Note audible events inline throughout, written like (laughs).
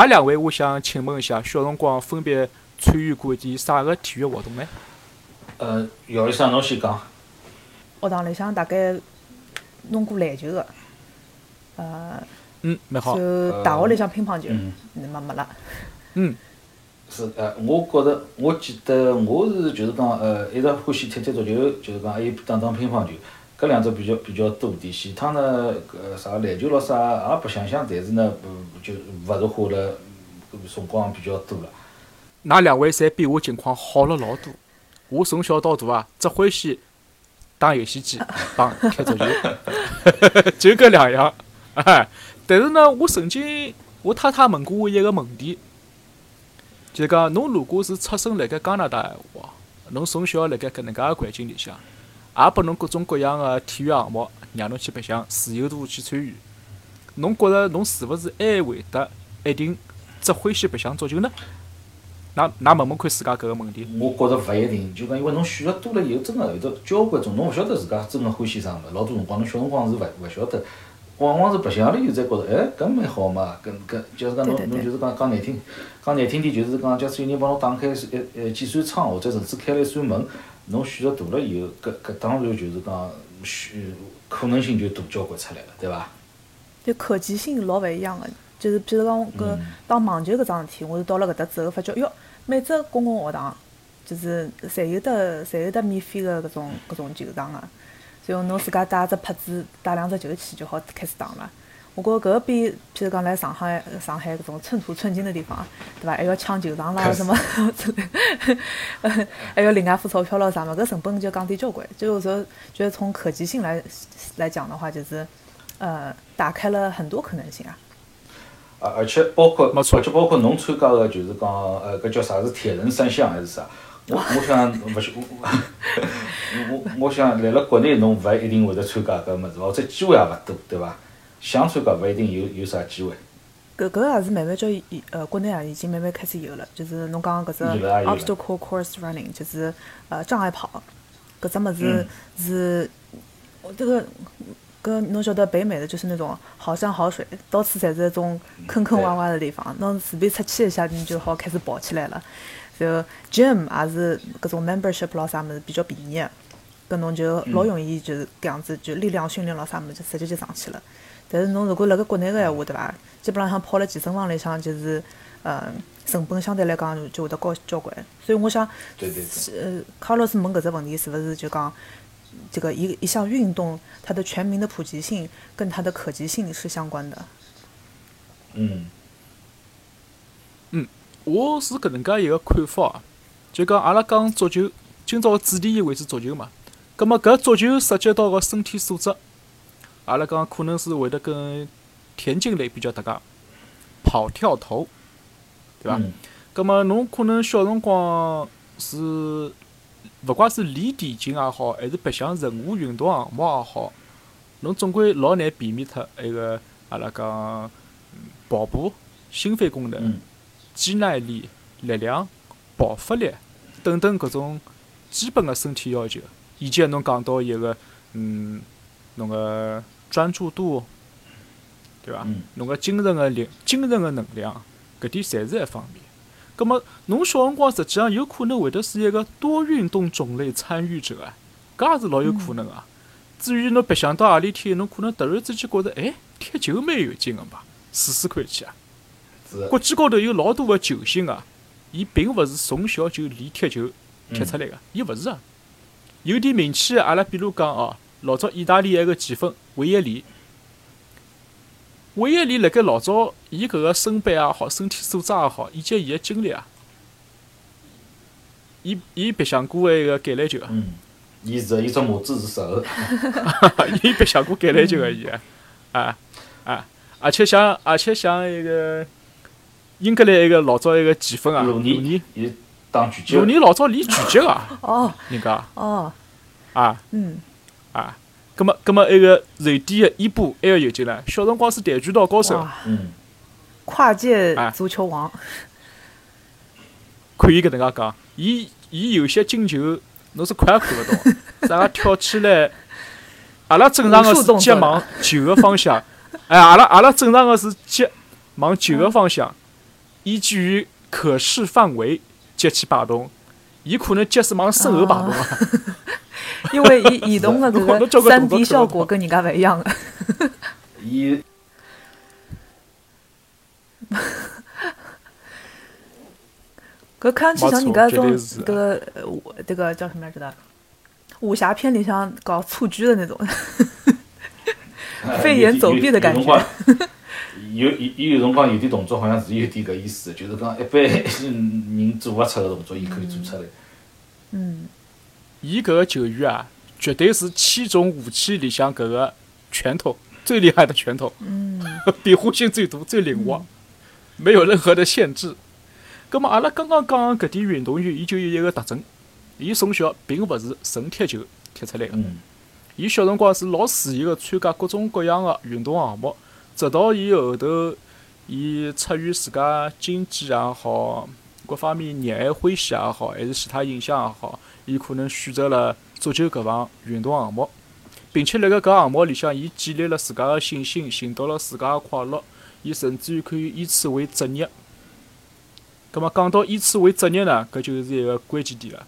哪两位？我想请问一下，小辰光分别参与过一点啥个体育活动呢？呃，姚医生，侬先讲。学堂里向大概弄过篮球个，呃，嗯，蛮好。就大学里向乒乓球，嗯没没了。嗯，是呃，我觉着，我记得我是就是讲呃，一直欢喜踢踢足球，就是讲还有打打乒乓球，搿两只比较比较多点。前趟呢，搿啥篮球咾啥也白相相，但是呢，呃，就勿是花了搿辰光比较多了。㑚两位侪比我情况好了老多。(laughs) 我从小到大啊，只欢喜打游戏机帮 (laughs) 踢足球，(laughs) 就搿两样。哎，但是呢，我曾经我太太问过我一个问题，就讲侬如果是出生辣盖加拿大闲话，侬从小辣盖搿能介个环境里向，也拨侬各种各样个体育项目让侬去白相，自由度去参与，侬觉着侬是勿是还会得一定只欢喜白相足球呢？㑚㑚问问看自家搿个问题。我觉着勿一定，就讲因为侬选择多了以后，真个有得交关种，侬勿晓得自家真个欢喜啥物事。老多辰光侬小辰光是勿勿晓得，往往是白相了以后才觉着，哎，搿蛮好嘛，搿搿就是讲侬侬就是讲讲难听，讲难听点就是讲，假使有人帮侬打开一呃几扇窗，或者甚至开了一扇门，侬选择大了以后，搿搿当然就是讲选可能性就大交关出来了，对伐？就可及性老勿一样个，就是比如讲搿打网球搿桩事体，我是到了搿搭之后发觉，哟，每只公共学堂就是侪有得侪有得免费个搿种搿种球场个，所以侬自家带只拍子，带两只球去就好开始打了。我觉着搿个比譬如讲来上海上海搿种寸土寸金的地方，对伐？还要抢球场啦什么之 (laughs) 类，还要另外付钞票咯啥么，搿成本就降低交关。就有时候觉得从可及性来来讲的话，就是呃打开了很多可能性啊。而而且包括，没错而且包括侬参加个就是讲，呃，搿叫啥是铁人三项还是啥？我我想勿是我我我我想来了国内侬勿一定会得参加搿物事，或者机会也勿多，对伐？想参加勿一定有有啥机会。搿搿也是慢慢叫伊呃国内啊已经慢慢开始有了，就是侬讲搿只 obstacle course running，就是呃障碍跑，搿只物事是，我这个搿侬晓得北美的就是那种好山好水，到处侪是那种坑坑洼洼的地方，侬随便出去一下你就好开始跑起来了。然后 gym 也是搿种 membership 咯啥物事比较便宜的，搿侬就老容易就是搿样子就力量训练咯啥物事就直接就上去了。但是侬如果辣盖国内个闲话，对伐？基本浪向跑辣健身房里向，就是呃成本相对来讲就就会得高交关。所以我想，对对对。呃，卡洛斯问搿只问题是勿是就讲这个一一项运动它的全民的普及性跟它的可及性是相关的？嗯嗯，我是搿能介一个看法啊，就讲阿拉讲足球，今朝个主题以为是足球嘛，葛末搿足球涉及到个身体素质，阿拉讲可能是会得跟田径类比较搭界，跑跳投，对伐？嗯。葛末侬可能小辰光是，勿怪是练田径也好，还是白相任何运动项目也好，侬总归老难避免脱埃个阿拉讲嗯跑步、心肺功能、嗯。肌耐力、力量、爆发力等等搿种基本个身体要求，以及侬讲到一个嗯，侬个专注度，对伐嗯？侬个精神个力、精神个能量，搿点侪是一方面。葛末侬小辰光实际上有可能会得是一个多运动种类参与者啊，搿也是老有可能啊。至于侬白相到何里天，侬可能突然之间觉着，哎，踢球蛮有劲个嘛，试试看去啊。是国际高头有老多个球星啊，伊并勿是从小就练踢球踢出来个，伊勿是啊。有点名气个，阿拉比如讲哦，老早意大利一个前锋维耶里，维耶里辣盖老早，伊搿个身板也好，身体素质也好，以及伊个经历啊，伊伊白相过一个橄榄球啊，嗯，伊是伊只拇指是十后，(laughs) 伊白相过橄榄球个伊啊，啊啊，而且像而且像一个英格兰一个老早一个前锋啊，鲁鲁尼。尼，伊打拳击鲁，尼老早练拳击个，哦人家。哦，啊。嗯，啊，葛么葛么埃个瑞典个伊布还要有劲唻，小辰光是跆拳道高手，嗯，跨界啊。足球王，可以搿能介讲，伊伊有些进球侬是看也看勿到，啥个 (laughs) 跳起来，阿拉正常个是脚往球个方向，哎，阿拉阿拉正常个是脚往球个方向，依据于可视范围接起摆动，伊可能脚是往身后摆动啊。(laughs) (laughs) 因为移移动的 (laughs) 如果搿个三 D 效果跟人家勿一样 (laughs) 的。伊搿看上去像人家种搿个呃武这个叫什么来着的？武侠片里向搞蹴鞠的那种，飞檐走壁的感觉有有有辰光有有有辰光有点动作好像是有点搿意思，就是讲一般人做勿出个动作，伊可以做出来。嗯，伊搿个球员啊，绝对是七种武器里向搿个拳头最厉害的拳头，嗯，变化性最多、最灵活，没有任何的限制。葛么阿拉刚刚讲搿点运动员，伊就有一个特征，伊从小并勿是纯踢球踢出来个，嗯，伊小辰光是老肆意个参加各种各样个运动项目，直到伊后头，伊出于自家经济也好，各方面热爱欢喜也好，还是其他影响也好，伊可能选择了足球搿项运动项目，并且辣盖搿项目里向，伊建立了自家个信心，寻到了自家个快乐，伊甚至于可以以此为职业。葛么讲到以此为职业呢，搿就是一个关键点了，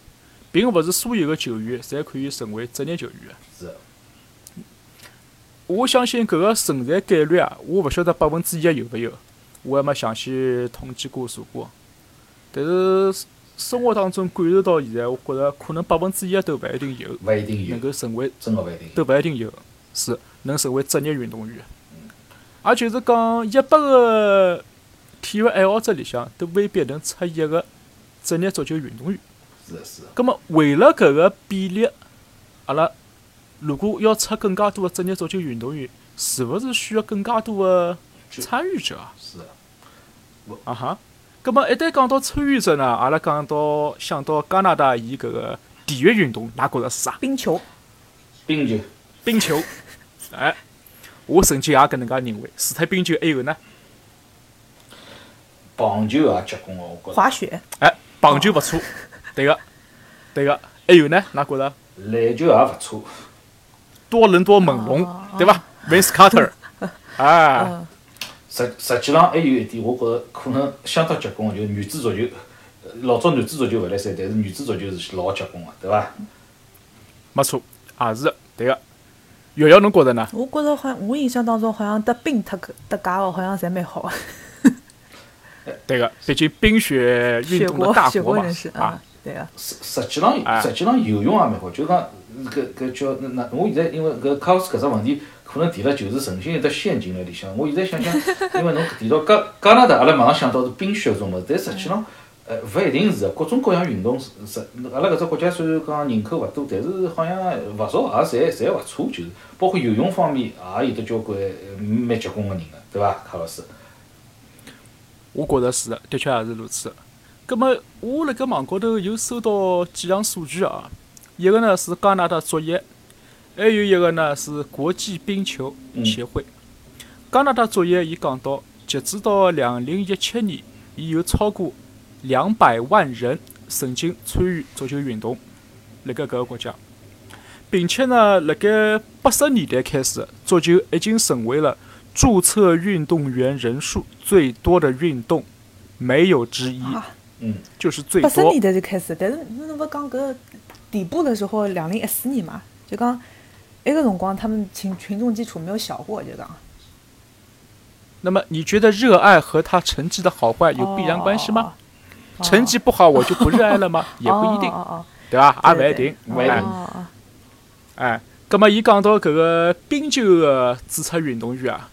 并勿是所有个球员侪可以成为职业球员的。是的，我相信搿个存在概率啊，我勿晓得百分之一有勿有，我还没详细统计过查过。但是生活当中感受到现在，我觉着可能百分之一都勿一定有，勿一定能，够成为真个勿一定有。都勿一定有，是能成为职业运动员。也就是讲，一百个体育爱好者里向，都未必能出一个职业足球运动员。是的，是的，葛么，为了搿个比例，阿拉如果要出更加多的职业足球运动员，是勿是需要更加多的参与者啊？是的。啊哈。葛么一旦讲到参与者呢，阿拉讲到想到加拿大伊搿个体育运动，㑚觉着是啥？冰球，冰球，冰球。(laughs) 哎，我曾经也搿能介认为。除脱冰球，还有呢？棒球也结棍个，我觉着。滑雪，哎，棒球勿错，(laughs) 对个，对个。还有呢？㑚觉着？篮球也勿错。多伦多猛龙，哦对伐？Vince Carter，(laughs) 哎，嗯，实实际上还有一点，我觉着可能相当结棍个，就是女子足球。呃老早男子足球勿来三，但是女子足球是老结棍个，对伐？没错，也是的，对个。瑶瑶，侬觉着呢？我觉着好像我印象当中好像得冰特搭界个，好像侪蛮好个，对个，毕竟冰雪运雪动的国雪大国嘛国人士，啊嗯，，对个，实实际上哎实际上游泳也蛮好，就讲搿搿叫那那，我现在因为搿卡斯搿只问题，可能提了就是存心有得陷阱辣里向。我现在想想，(laughs) 因为侬提到加加拿大，阿拉马上想到是冰雪种物事，但实际上，呃，勿一定是，各种各样运动是是，阿拉搿只国家虽然讲人口勿多，但是好像勿少也侪侪勿错，就是包括游泳方面也有得交关蛮结棍个人个，对伐，卡老师？我觉着是的，的确也是如此。葛么，我辣盖网高头有收到几项数据啊，一个呢是加拿大足协，还有一个呢是国际冰球协会。加拿大足协伊讲到，截止到两零一七年，已有超过两百万人曾经参与足球运动，辣盖搿个国家，并且呢，辣盖八十年代开始，足球已经成为了注册运动员人数最多的运动，没有之一，啊，嗯，就是最多八十年。代就开始，但是侬勿讲搿底部的时候，两零一四年嘛，就讲埃个辰光他们群群众基础没有小过，就讲。那么你觉得热爱和他成绩的好坏有必然关系吗？成绩不好我就不热爱了吗？也不一定，对吧？也不一定。勿一定哦哦哦哎，葛么伊讲到搿个冰球个注册运动员啊，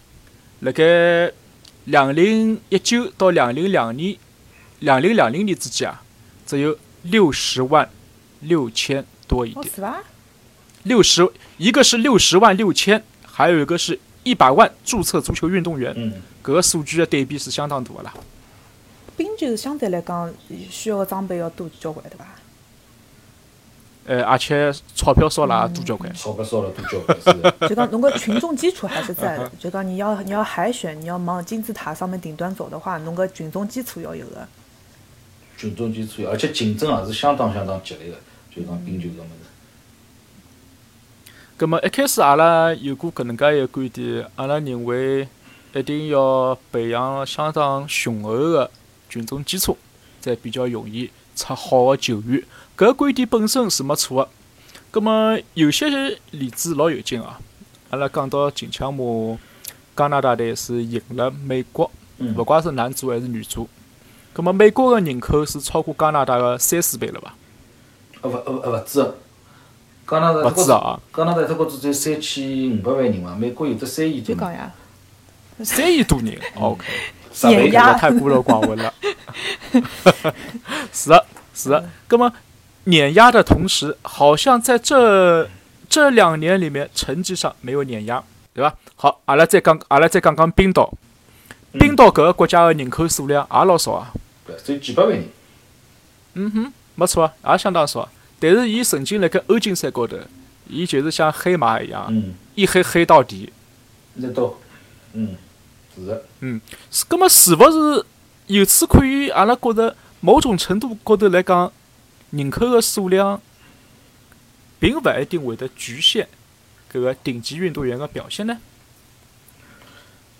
辣盖两零一九到两零两年、两零两零年之间啊，只有六十万六千多一哦，点。六十，一个是六十万六千，还有一个是一百万注册足球运动员。嗯，搿个数据的对比是相当大的啦。冰球相对来讲需要个装备要多交关，对伐？呃，而且钞票少了也多交关。钞票少了多交关，就讲 (laughs) 侬个群众基础还是在的，(laughs) 就讲你要你要海选，你要往金字塔上面顶端走的话，侬个群众基础要有的。群众基础，而且竞争也是相当相当激烈的，就讲冰球搿物事。葛么一开始阿拉有过搿能介一个观点，阿拉认为一定要培养相当雄厚个群众基础，才比较容易出好个球员。搿个观点本身是没错个。葛么有些例子老有劲啊！阿拉讲到近腔嘛，加拿大队是赢了美国，嗯勿怪是男足还是女足。葛么美国个人口是超过加拿大个三四倍了伐？呃勿呃呃勿止个，加拿大勿止啊！加拿大只国只有三千五百万人嘛，美国有得三亿多人，三亿多人，OK，十倍太孤陋寡闻了。是的，是的。那么碾压的同时，好像在这这两年里面成绩上没有碾压，对吧？好，阿拉再讲，阿拉再讲讲冰岛。冰岛搿个国家的人口数量也老少啊，对，只有几百万人。嗯哼，没错啊，也相当少啊。但是伊曾经辣盖欧锦赛高头，伊就是像黑马一样，嗯，一黑黑到底。那到，嗯，是的，是，葛么是勿是由此可以，阿拉觉着某种程度高头来讲，人口个数量并勿一定会得局限搿个顶级运动员个表现呢？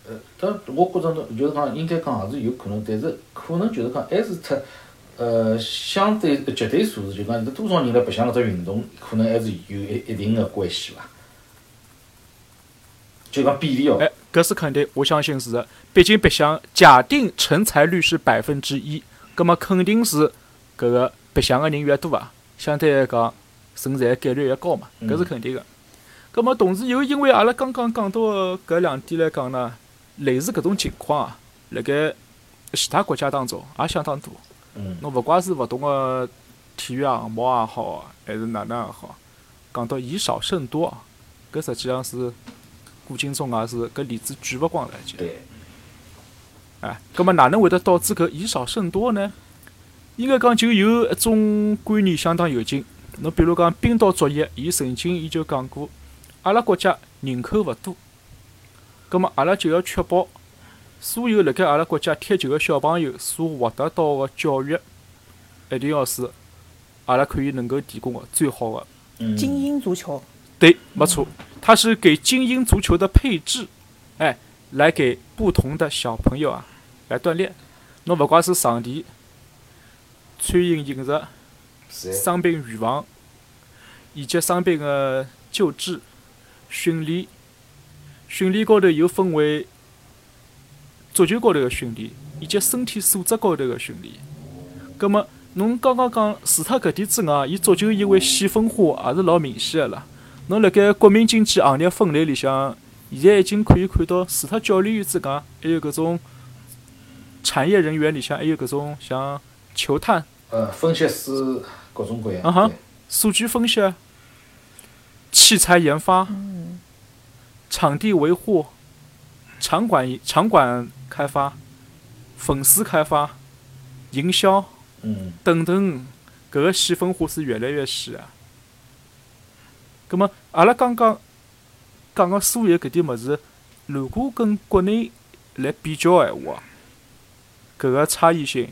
呃，但我觉着呢，就是讲应该讲也是有可能，但是可能就是讲还是特，呃，相对呃绝对数字，就讲有多少人来白相搿只运动，可能还是有一一定的关系伐。就讲比例哦，哎，搿是肯定，我相信是的。毕竟白相，假定成才率是百分之一，葛么肯定是搿个白相个人越多啊，相对来讲成才概率越高嘛，搿是肯定个。葛么同时又因为阿拉刚刚讲到个搿两点来讲呢，类似搿种情况啊，辣盖其他国家当中也相当多。嗯，侬勿怪是勿同个体育项目也好啊，还是哪能也好，讲到以少胜多啊，搿实际上是古今中外是搿例子举勿光来讲。对，哎，葛末哪能会得导致搿以少胜多呢？应该讲就有一种观念相当有劲。侬比如讲冰岛作业，伊曾经伊就讲过，阿拉国家人口勿多，葛末阿拉就要确保所有辣盖阿拉国家踢球个小朋友所获得到个教育，一定要是阿拉可以能够提供个最好个。嗯，精英足球，对，没错，它是给精英足球的配置，哎，来给不同的小朋友啊来锻炼。侬勿怪是场地、餐饮饮食、是。伤病预防，以及伤病个救治、训练，训练高头又分为足球高头个训练，以及身体素质高头个训练。葛末，侬刚刚讲除脱搿点之外，伊足球因为细分化也是老明显个啦。侬辣盖国民经济行业分类里向，现在已经可以看到，除脱教练员之外，还有搿种产业人员里向，还有搿种像球探、呃，分析师各种各样。啊哈对数据分析、器材研发、场地维护、场馆场馆开发、粉丝开发、营销嗯，等等，搿个细分化是越来越细啊。葛末，阿拉刚刚讲个所有搿点物事，如果跟国内来比较个闲话，搿个差异性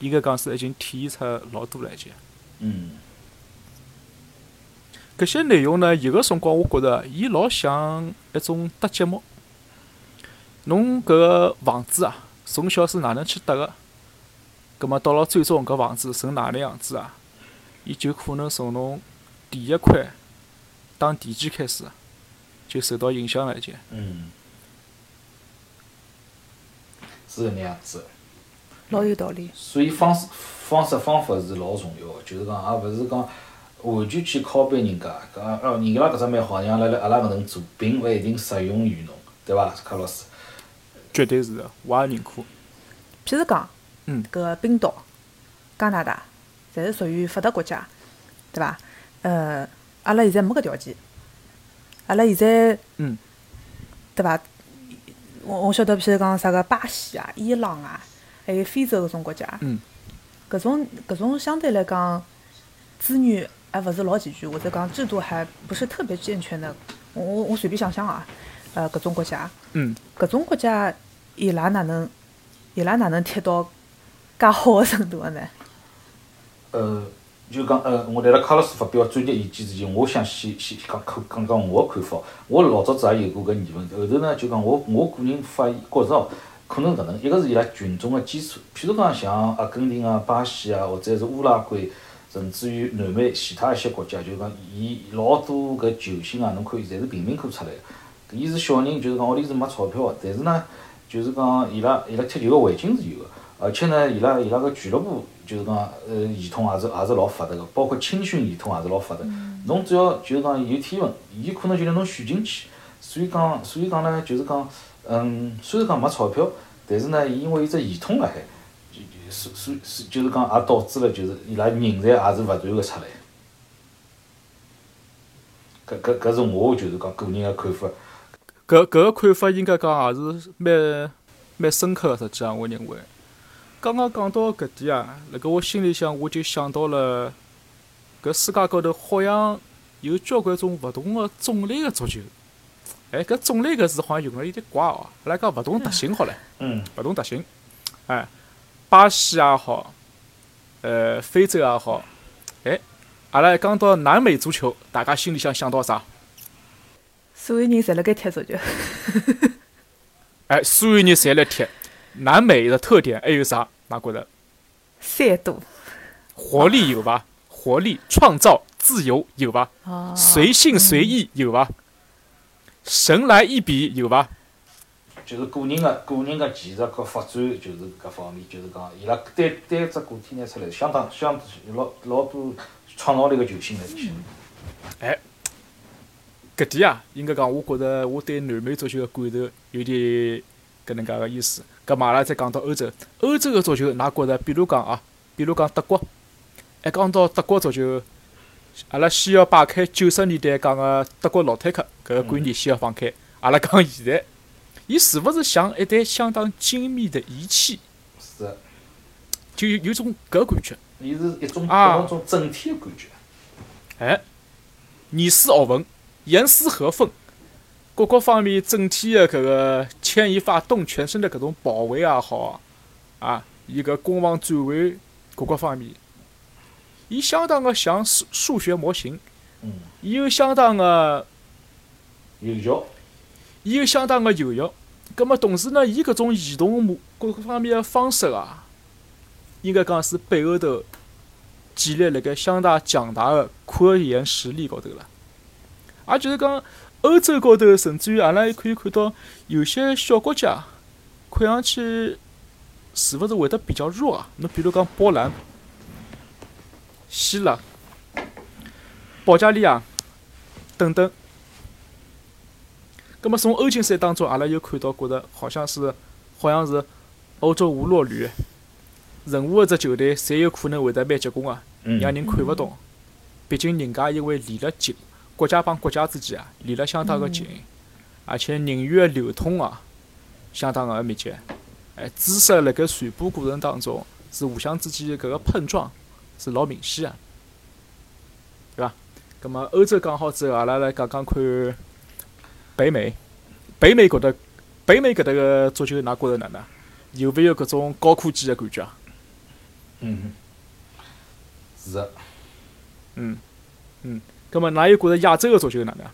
应该讲是已经体现出老多了已经。嗯，搿些内容呢，有个辰光我觉着伊老像一种搭节目。侬搿个房子啊，从小是哪能去搭个？葛末到了最终搿房子成哪能样子啊？伊就可能从侬第一块打地基开始，就受到影响了已经。嗯，是搿能样子。老有道理。所以方式方式方法是老重要个，就是讲也勿是讲完全去拷贝人家，讲哦人家搿只蛮好，让阿拉阿拉勿能做，并勿一定适用于侬，对伐，卡老师？绝对是的，我也认可。譬如讲，嗯搿个冰岛、加拿大，侪是属于发达国家，对伐？呃，阿拉现在没搿条件，阿拉现在，嗯，对伐？我我晓得，譬如讲啥个巴西啊、伊朗啊，还有非洲搿种国家，嗯，搿种搿种相对来讲资源还勿是老齐全，或者讲制度还不是特别健全的。我我我随便想想啊，呃，搿种国家，嗯，搿种国家伊拉哪能伊拉哪能踢到介好个程度个呢？呃，就讲呃，我来了卡洛斯发表专业意见之前，我想先先讲讲讲讲我个看法。我老早子也有过搿疑问，后头呢就讲我我个人发现觉着哦，可能搿能，一个是伊拉群众个基础，譬如讲像阿根廷啊、巴西啊，或者是乌拉圭，甚至于南美其他一些国家，就讲伊老多搿球星啊，侬看侪是贫民窟出来个。伊是小人，就是讲屋里是没钞票个，但是呢，就是讲伊拉伊拉踢球个环境是有个，而且呢，伊拉伊拉个俱乐部就是讲呃系统也是也是老发达个，包括青训系统也是老发达。侬只要就是讲有天分，伊可能就拿侬选进去。所以讲，所以讲呢，就是讲，嗯，虽然讲没钞票，但是呢，伊因为有只系统辣海，就就是所所就是讲也导致了就是伊拉人才也是勿断个出来。搿搿搿是我就是讲个人个看法。搿搿个看法应该讲也是蛮蛮深刻个，实际上我认为。刚刚讲到搿点啊，辣盖我心里向我就想到了，搿世界高头好像有交关种勿同个种类个足球。哎，搿种类搿字好像用了有点怪哦。阿拉讲勿同特性好唻，嗯，勿同特性。哎，巴西也好，呃，非洲也好，哎，阿拉讲到南美足球，大家心里向想到啥？所有人侪辣盖踢足球。(laughs) 哎，所有人侪辣踢。南美的特点还有啥？哪觉着？三度。活力有伐？活力、创造、自由有伐？哦。随性随意有伐？神来一笔有伐？就是个人个个人个技术和发展，就是搿方面，就是讲伊拉单单只个体拿出来，相当相老老多创造力个球星来起。哎，搿点啊，应该讲，我觉着我对南美足球个感受有点搿能介个意思。搿嘛，阿拉再讲到欧洲，欧洲个足球，㑚觉着？比如讲啊，比如讲德国，一讲到德国足球。阿拉先要摆开九十年代讲个德国老坦克搿个观念，先要放开。阿拉讲现在，伊是勿是像一台相当精密的仪器？是。就有有种搿感觉。伊是一种搿种整体个感觉。哎，严丝合缝，严丝合缝，各个方面整体的搿个牵一发动全身的搿种保卫也好，啊，伊搿攻防转换各个方面。伊相当的像数数学模型，嗯，伊有相当的有效，伊有相当的有效。葛末同时呢，伊搿种移动模各个方面的方式啊，应该讲是背后头建立辣盖相当强大的科研实力高头了。也就是讲，欧洲高头，甚至于阿拉还可以看到有些小国家，看上去是勿是会得比较弱啊？侬比如讲波兰。希腊、保加利亚等等，葛末从欧锦赛当中，阿拉又看到，觉着好像是，好像是欧洲无弱旅，任何一只球队，侪有可能会得蛮结棍啊，让人看勿懂。毕竟人家因为离了近，国家帮国家之间啊，离了相当个近，而且人员个流通啊，相当个密集，哎，知识辣盖传播过程当中，是互相之间搿个碰撞。是老明显个，对伐？葛末欧洲讲好之后，阿拉来讲讲看北美。北美搿搭，北美搿搭个足球，㑚觉着哪能？有勿有搿种高科技个感觉？嗯，是个。嗯嗯，葛末㑚又觉着亚洲个足球哪能？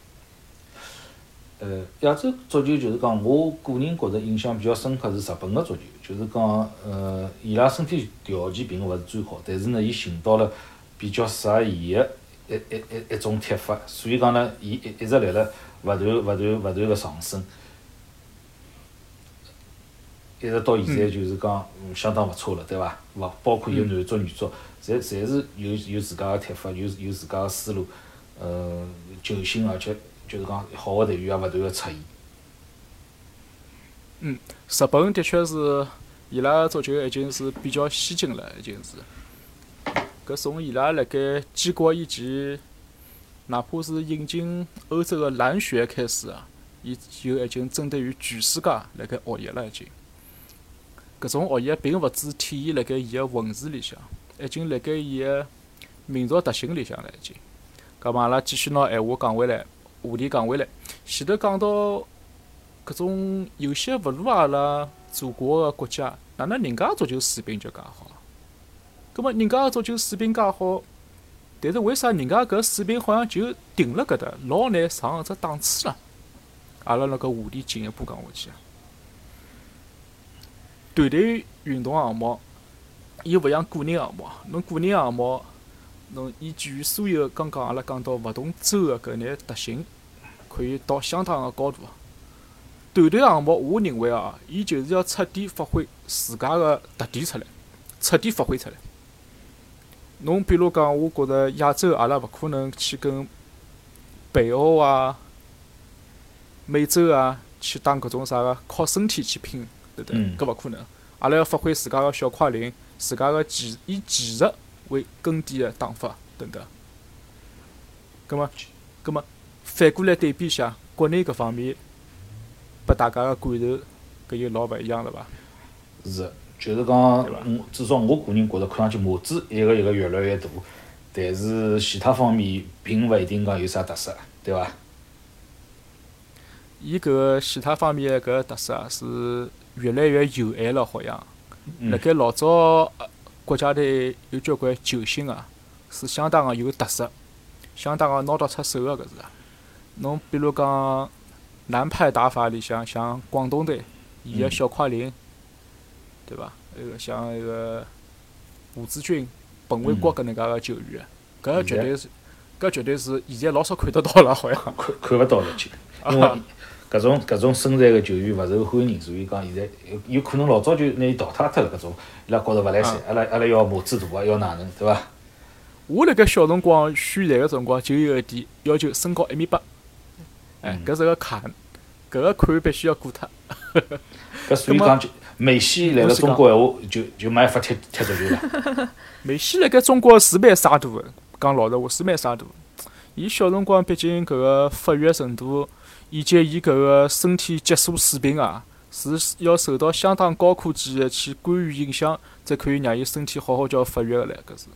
呃，亚洲足球就是讲，我个人觉着印象比较深刻是日本个足球，就是讲，呃，伊拉身体条件并勿是最好，但是呢，伊寻到了比较适合伊个一一一一种踢法，所以讲呢，伊一一直辣辣勿断勿断勿断个上升，一直到现在就是讲相当勿错了，对伐？勿包括有男足、女足，侪侪是有有自家个踢法，有有自家个思路，呃，球星而且。就是讲好个队员也勿断个出现。嗯，日本的确是伊拉足球已经是比较先进了，已经是。搿从伊拉辣盖建国以前，哪怕是引进欧洲个蓝血开始啊，伊就已经针对于全世界辣盖学习了已经。搿种学习并勿只体现辣盖伊个文字里向，已经辣盖伊个民族特性里向了已经。搿么阿拉继续拿闲话讲回来。话题讲回来，前头讲到搿种有些勿如阿拉祖国个国家，哪能人家足球水平就介好？葛末人家个足球水平介好，但是为啥人家搿水平好像就停辣搿搭，老难上一只档次了？阿拉辣搿话题进一步讲下去。团队运动项目，伊勿像个人项目，侬个人项目，侬依据所有刚刚阿拉讲到勿同州个搿眼特性，可以到相当个高度。团队项目，我认为啊，伊就是要彻底发挥自家个特点出来，彻底发挥出来。侬比如讲，我觉着亚洲阿拉勿可能去跟北欧啊、美洲啊去打搿种啥个靠身体去拼，对不对？搿勿可能。阿拉要发挥自家个小快灵，自家个技以技术为根底个打法等等。葛末，葛末反过来对比一下国内搿方面，拨大家个感受，搿就老勿一样了伐？是，就是讲，嗯，至少我个人觉着，看上去模子一个一个越来越大，但是其他方面并勿一定讲有啥特色，对伐？伊搿个其他方面搿个特色啊，是越来越有限了，好像。辣盖老早国家队有交关球星啊，是相当个有特色，相当个拿得出手个搿是。侬比如讲南派打法里向，像广东队，伊个小快灵，对伐？那个像那个吴志军、彭伟国搿能介个球员，搿绝对是，搿绝对是现在老少看得到了，好像。看看勿到了就，因为搿种搿种身材个球员勿受欢迎，所以讲现在有有可能老早就拿伊淘汰脱了。搿种伊拉觉着勿来三，阿拉阿拉要模子大啊，要哪能，对伐？我辣盖小辰光选材个辰光就有一点要求，身高一米八。哎，搿是个坎，搿个坎必须要过脱。(laughs) 搿所以讲就梅西来了中国闲话，就就没办法踢踢足球了。(laughs) 梅西辣盖中国是蛮洒脱个，讲老实话是蛮洒脱。伊小辰光毕竟搿个发育程度，以及伊搿个身体激素水平啊，是要受到相当高科技的去干预影响，才可以让伊身体好好叫发育个唻。搿是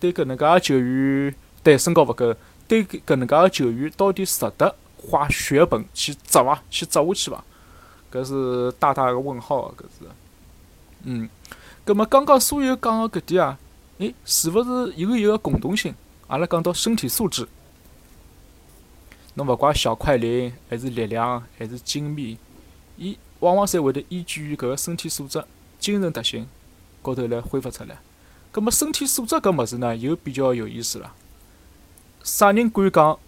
对搿能介个球员，对身高勿够，对搿能介个球员到底值得花血本去砸伐？去砸下去伐？搿是大大个问号啊！搿是，嗯，葛末刚刚所有讲个搿点啊，诶，是勿是有一个共同性？阿拉讲到身体素质，侬勿怪小快灵，还是力量，还是精密，伊往往侪会得依据于搿个身体素质、精神特性高头来恢复出来。葛末身体素质搿物事呢，又比较有意思了。啥人敢讲？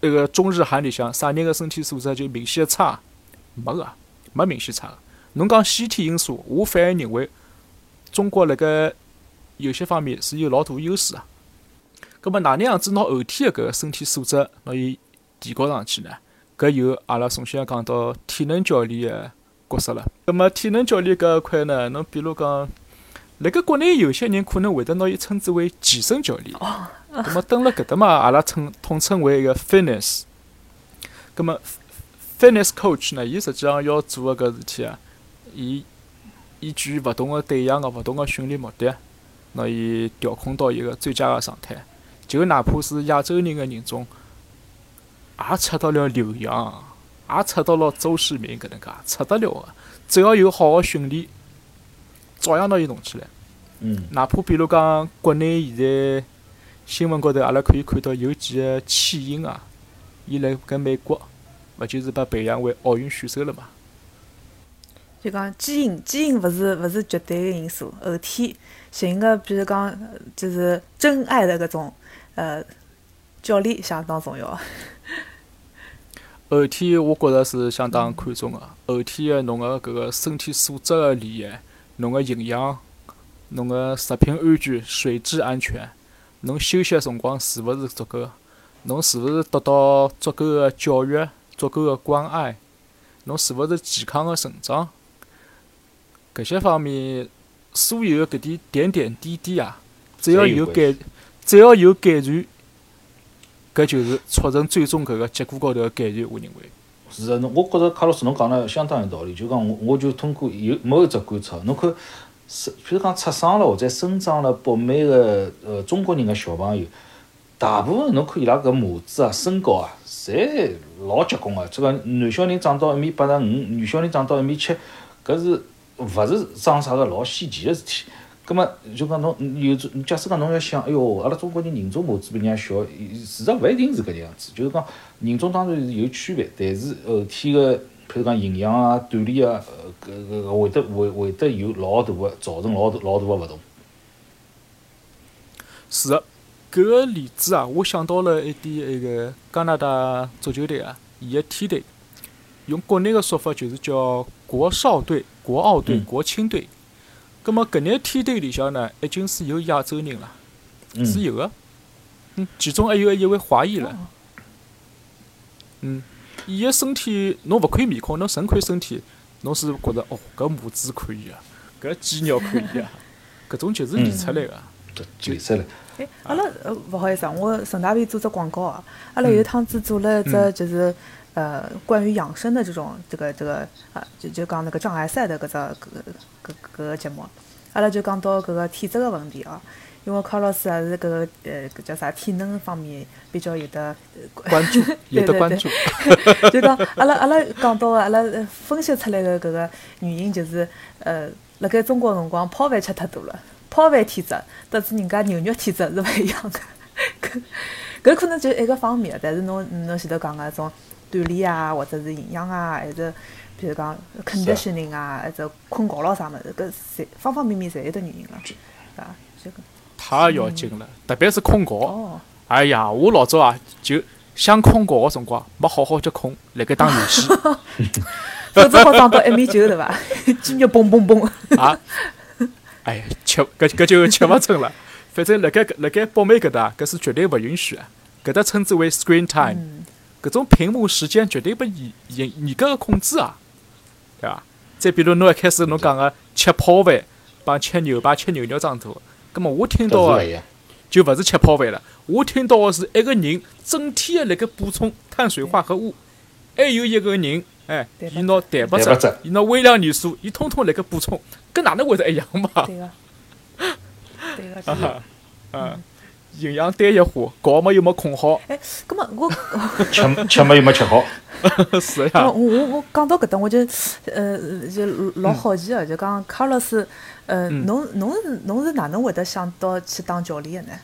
那个中日韩里向啥人个身体素质就明显差？没个，没明显差个。侬讲先天因素，我反而认为中国辣盖有些方面是有老大优势啊。葛末哪能样子拿后天个搿个身体素质拿伊提高上去呢？搿有阿拉从小讲到体能教练个角色了。葛末体能教练搿一块呢，侬比如讲，辣盖国内有些人可能会得拿伊称之为健身教练。葛末蹲辣搿搭嘛，阿拉称统称为一个 fitness。葛末 fitness coach 呢，伊实际上要做个搿事体啊，伊依据勿同个对象个勿同个训练目的，拿伊调控到一个最佳个状态。就哪怕是亚洲人个人种，也出得了刘洋，也出到了周世明搿能介，出得了个。只要有好个训练，照样拿伊弄起来。嗯。哪怕比如讲国内现在新闻高头，阿拉可以看到有几个弃婴啊，伊辣搿美国，勿就是被培养为奥运选手了嘛？就讲基因，基因勿是勿是绝对个因素，后天寻个，比如讲呃就是真爱的搿种呃教练相当重要。后天我觉着是相当看重个，后天个侬个搿个身体素质个练习，侬个营养，侬个食品安全、水质安全，侬休息个辰光是勿是足够？侬是勿是得到足够个教育、足够个关爱？侬是勿是健康个成长？搿些方面，所有搿点点点滴滴啊，只要有改，只要有改善，搿就是促成最终搿个结果高头个改善。我认为，是个，侬我觉着卡洛斯侬讲了相当有道理。就讲我我就通过有某一只观察，侬看，是譬如讲出生了或者生长了北美个呃中国人个小朋友，大部分侬看伊拉搿模子啊、身高啊，侪老结棍个。这个男小人长到一米八十五，女小人长到一米七，搿是勿是桩啥个老稀奇个事体。葛末就讲侬有种，假使讲侬要想，哎哟，阿拉中国人人种模子比人家小，事实勿一定是搿能样子。就是讲人种当然是有区别，但是后天个譬如讲营养啊、锻炼啊，呃，搿搿搿会得会会得有老大个造成老大老大个勿同。是个，搿个例子啊，我想到了一点埃个加拿大足球队啊，伊个梯队，用国内个说法就是叫国少队、国奥队、嗯国青队。葛末搿眼梯队里向呢，已经是有亚洲人了，是嗯，有个。嗯，其中还有一位华裔了。嗯，伊个身体侬勿看面孔，侬纯看身体，侬是觉着哦，搿拇指可以啊，搿肌肉可以啊，搿种就是练出来个。对，就出来。哎，阿拉呃勿好意思啊，我顺带便做只广告啊。阿拉有一趟子做了一只嗯就是呃关于养生的这种这个这个啊，就就讲那个障碍赛的搿只搿搿搿个节目，阿拉就讲到搿个体质个问题啊。因为卡老师还是搿个呃搿叫啥体能方面比较有的呃关注，(laughs) 有的关注。(laughs) 就讲阿拉阿拉讲到个阿拉呃分析出来个搿个原因就是呃，辣盖中国辰光泡饭吃太多了，泡饭体质导致人家牛肉体质是勿一样个。搿搿可能就一个方面，但是侬侬前头讲个种锻炼啊，或者是营养啊，还是比如讲 conditioning 啊，还是困觉咯啥物事，搿侪方方面面侪有得原因了，对伐？这个太要紧了，特别是困觉。哦，哎呀，我老早啊就想困觉个辰光，没好好叫困，辣盖打游戏否则好长到一米九对伐？(laughs) 肌肉嘣嘣嘣。啊。哎呀，吃搿搿就吃勿准了。反正辣盖搿辣盖北美搿搭，搿是绝对勿允许啊。搿搭称之为 screen time，嗯搿种屏幕时间绝对被严严严格个控制啊，对伐？再比如侬一开始侬讲个吃泡饭帮吃牛排、吃牛肉装大，葛末我听到个。就勿是吃泡饭了。我听到个是一个人整天个辣盖补充碳水化合物，还有一个人，哎，伊拿蛋白质伊拿微量元素，伊通通辣盖补充，搿哪能会得一样嘛？对个，(laughs) 对个，(laughs) 营养单一化，觉么又没困好，哎，葛么我 (laughs) 吃吃么又没吃好，(laughs) 是我呀，我我讲到搿搭，我就呃就老好奇个，就讲卡洛斯，呃，嗯。侬侬是侬是哪能会得想到去当教练个呢？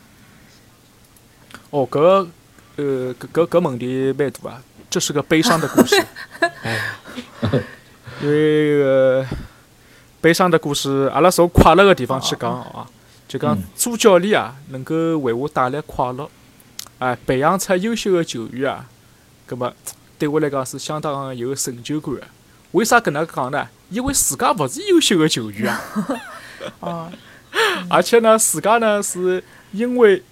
哦，搿个呃，搿搿搿问题蛮大啊，这是个悲伤的故事。(laughs) 哎，因为呃，悲伤的故事，阿拉从快乐个地方去讲啊，就讲嗯做教练啊，能够为我带来快乐，哎，培养出优秀的球员啊，葛么对我来讲是相当有成就感个。为啥搿能讲呢？因为自家勿是优秀个球员啊。(laughs) 哦，(laughs) 而且呢，自家呢是因为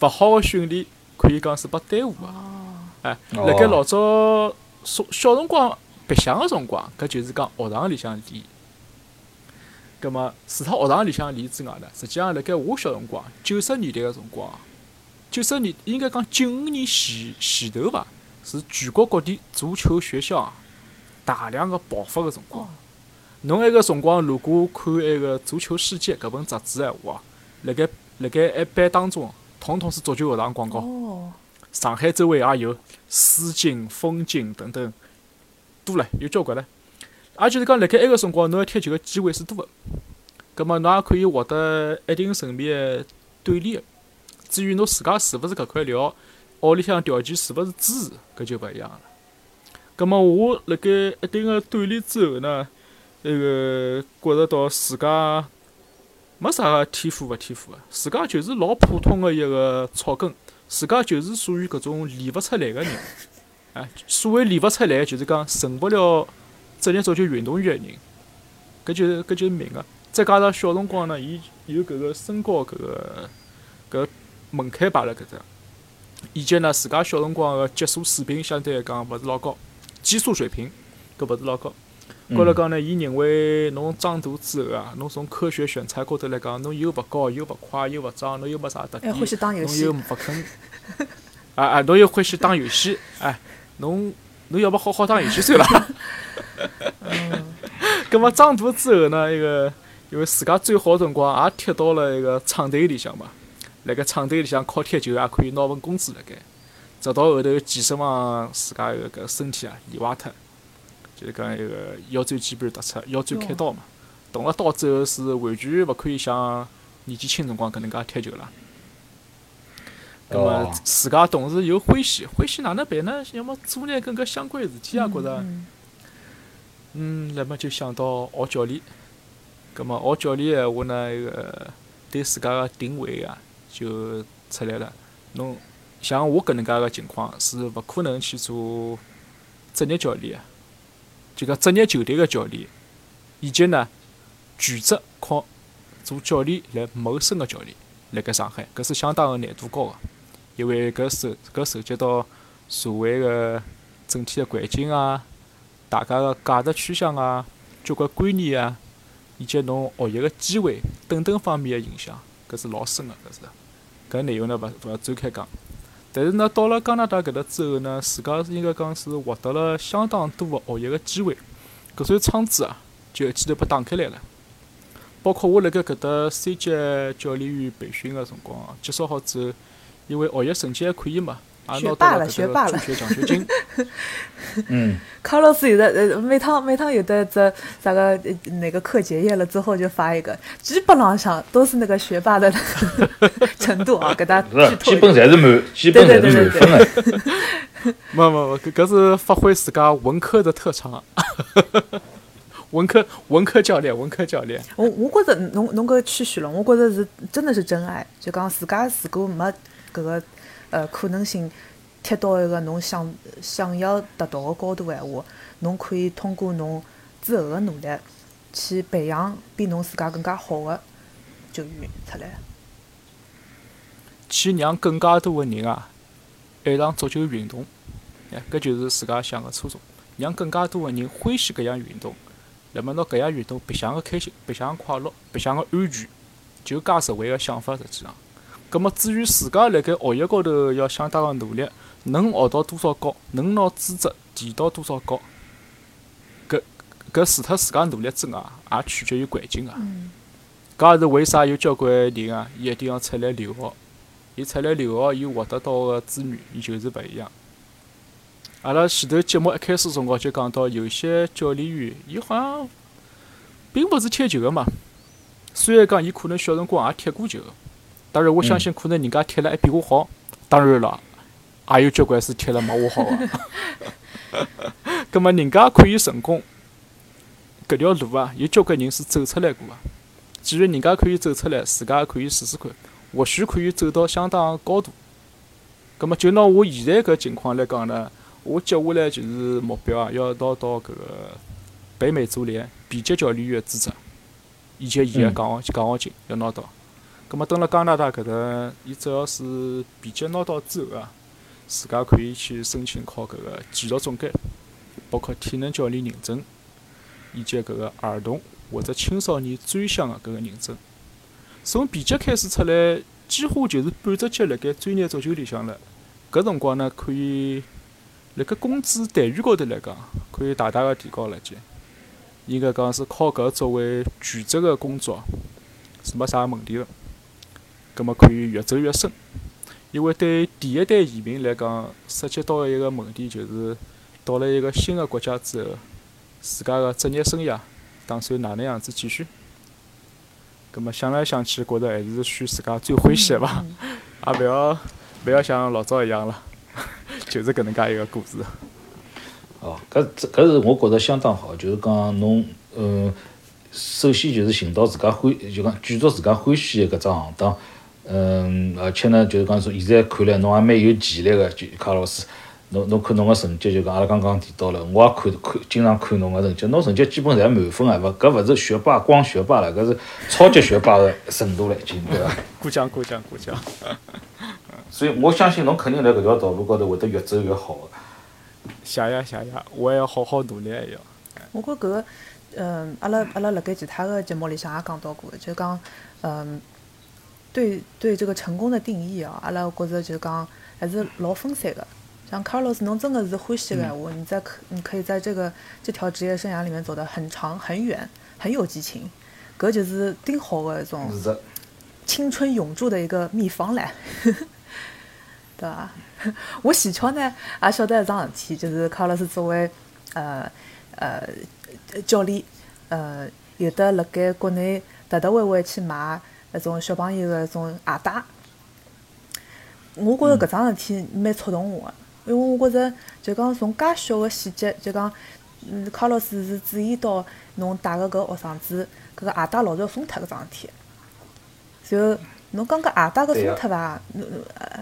勿好个训练，可以讲是被耽误个。哎，哦辣盖老早小小辰光白相个辰光，搿就是讲学堂里向练。葛末除脱学堂里向例之外呢，实际上辣盖我小辰光，九十年代个辰光，九十年应该讲九五年前前头伐，是全国各地足球学校啊大量个爆发个辰光。侬埃个辰光，如果看埃个《足球世界》搿本杂志闲话啊，辣盖辣盖一班当中，统统是足球学堂广告。哦，上海周围也有丝巾、风景等等，多了有交关了。也就是讲，辣盖埃个辰光，侬要踢球个机会是多个，葛末侬也可以获得一定层面个锻炼个。至于侬自家是勿是搿块料，屋里向条件是勿是支持，搿就勿一样了。葛末我辣盖一定个锻炼之后呢，那个觉着到自家没啥个天赋勿天赋个，自家就是老普通个一个草根。自家就是属于搿种练勿出来个人，哎，所谓练勿出来，就是讲成勿了职业足球运动员个人，搿就是搿就是命个。再加上小辰光呢，伊有搿个身高搿个搿门槛摆辣搿搭，以及呢自家小辰光个激素水平相对来讲勿是老高，激素水平搿勿是老高。高头讲呢，伊认为侬长大之后啊，侬从科学选材高头来讲，侬又勿高又勿快又勿壮，侬又没啥特点，还欢喜打游戏侬又，勿肯，啊啊，侬又欢喜打游戏，哎，侬侬要不好好打游戏算了。(laughs) 嗯，葛末长大之后呢，一个因为自家最好辰光也踢到了一个厂队里向嘛，辣盖厂队里向靠踢球也可以拿份工资辣盖，直到后头健身房自家个搿身体啊练坏脱，就是讲一个腰椎间盘突出，腰椎开刀嘛，动了刀之后是完全勿可以像年纪轻辰光搿能介踢球了。葛末哦。自家同时又欢喜，欢喜哪能办呢？要么做眼跟搿相关个事体啊，觉着。嗯嗯，那么就想到学教练。葛末学教练闲话呢，埃个对自家个定位啊，就出来了。侬像我搿能介个情况，是勿可能去做职业教练个，就讲职业球队个教练，以及呢，全职靠做教练来谋生个教练，辣盖上海，搿是相当个难度高个，因为搿涉搿涉及到社会个整体个环境啊，大家个价值趋向啊，交关观念啊。以及侬学习个机会等等方面个影响，搿是老深个，搿是。搿内容呢勿勿展开讲。但是呢，到了加拿大搿搭之后呢，自家应该讲是获得了相当多个学习个机会，搿扇窗子啊，就一记头被打开来了。包括我辣盖搿搭三级教练员培训个辰光，结束好之后，因为学习成绩还可以嘛。学霸了，学霸了。助学奖学金。(laughs) 嗯。康老师有的呃，每趟每趟有的这啥个哪个课结业了之后就发一个，基本浪上都是那个学霸的 (laughs) 程度啊，(laughs) 给他。是，基本侪是满，基本侪是满分的。没没没，搿搿是发挥自家文科的特长。文科文科教练，文科教练。我我觉着侬侬搿谦虚了，我觉着是真的是真爱，就讲自家如果没搿个。呃，可能性贴到一个侬想想要达到个高度个闲话，侬可以通过侬之后个努力去培养比侬自家更加好个球员出来，去让更加多个人啊爱上足球运动，哎，搿就是自家想个初衷，让更加多个人欢喜搿项运动。那么拿搿项运动白相个开心，白相快乐，白相个安全，就介实惠个想法实际上。葛末至于自家辣盖学习高头要相当个努力，能学到多少高，能拿资质提到多少高，搿搿除脱自家努力之外，也取决于环境啊。搿也是为啥有交关人啊，伊一定要出来留学。伊出来留学，伊获得到个资源，伊就是勿一样。阿拉前头节目一开始辰光就讲到，有些教练员，伊好像并勿是踢球个嘛。虽然讲伊可能小辰光也踢过球。当然，我相信可能人家踢了还比我好。当然了，也有交关是踢了没我好个。(laughs) 葛末人家可以成功，搿条路啊，有交关人是走出来过个。既然人家可以走出来，自家也可以试试看，或许可以走到相当高度。葛末就拿我现在搿情况来讲呢，我接下来就是目标啊，要拿到搿个北美足联 B 级教练员资质，以及伊个奖奖学金要拿到。葛末，蹲辣加拿大搿搭，伊只要是 B 级拿到之后啊，自家可以去申请考搿个技术总监，包括体能教练认证，以及搿个儿童或者青少年专项个搿个认证。从 B 级开始出来，几乎就是半只脚辣盖专业足球里向了。搿辰光呢，可以辣盖工资待遇高头来讲，可以大大个提高了些。应该讲是靠搿作为全职个工作，是没啥问题个。葛末可以越走越深，因为对第一代移民来讲，涉及到一个问题就是，到了一个新的国家之后，自家个职业生涯打算哪能样子继续？葛末想来想去，觉着还是选自家最欢喜个伐，(laughs) 也勿要勿要像老早一样了，(laughs) 就是搿能介一个故事。哦，搿这搿是我觉着相当好，就是讲侬，呃，首先就是寻到自家欢，就讲继续自家欢喜个搿只行当。嗯，而且呢，就是讲说，现在看来侬也蛮有潜力个，就卡老师，侬侬看侬个成绩，就讲阿拉刚刚提到了，我也看看，经常看侬个成绩，侬成绩基本侪满分啊，勿搿勿是学霸，光学霸了，搿是超级学霸个程度了，已经对伐？过奖过奖过奖。(laughs) 所以我相信侬肯定辣搿条道路高头会得越走越好个。(laughs) 谢谢谢谢，我也要好好努力一要。我觉搿个，嗯，阿拉阿拉辣盖其他个节目里向也讲到过，就讲，嗯。对对，这个成功的定义啊，阿拉觉着就讲还是老分散的。像 Carlos，侬真的是欢喜的话，你在可你可以在这个这条职业生涯里面走得很长很远，很有激情。搿就是顶好的一种青春永驻的一个秘方唻，(laughs) 对吧？(laughs) 我喜巧呢也晓得一桩事体，就是 Carlos 作为呃呃教练，呃有的辣盖国内特特会会去买。那种小朋友个种鞋带，我觉着搿桩事体蛮触动我个，因为我觉着就讲从介小个细节，就讲嗯，卡洛斯是注意到侬带个搿学生子搿个鞋带老是要松脱搿桩事体。然后侬讲搿鞋带搿松脱伐？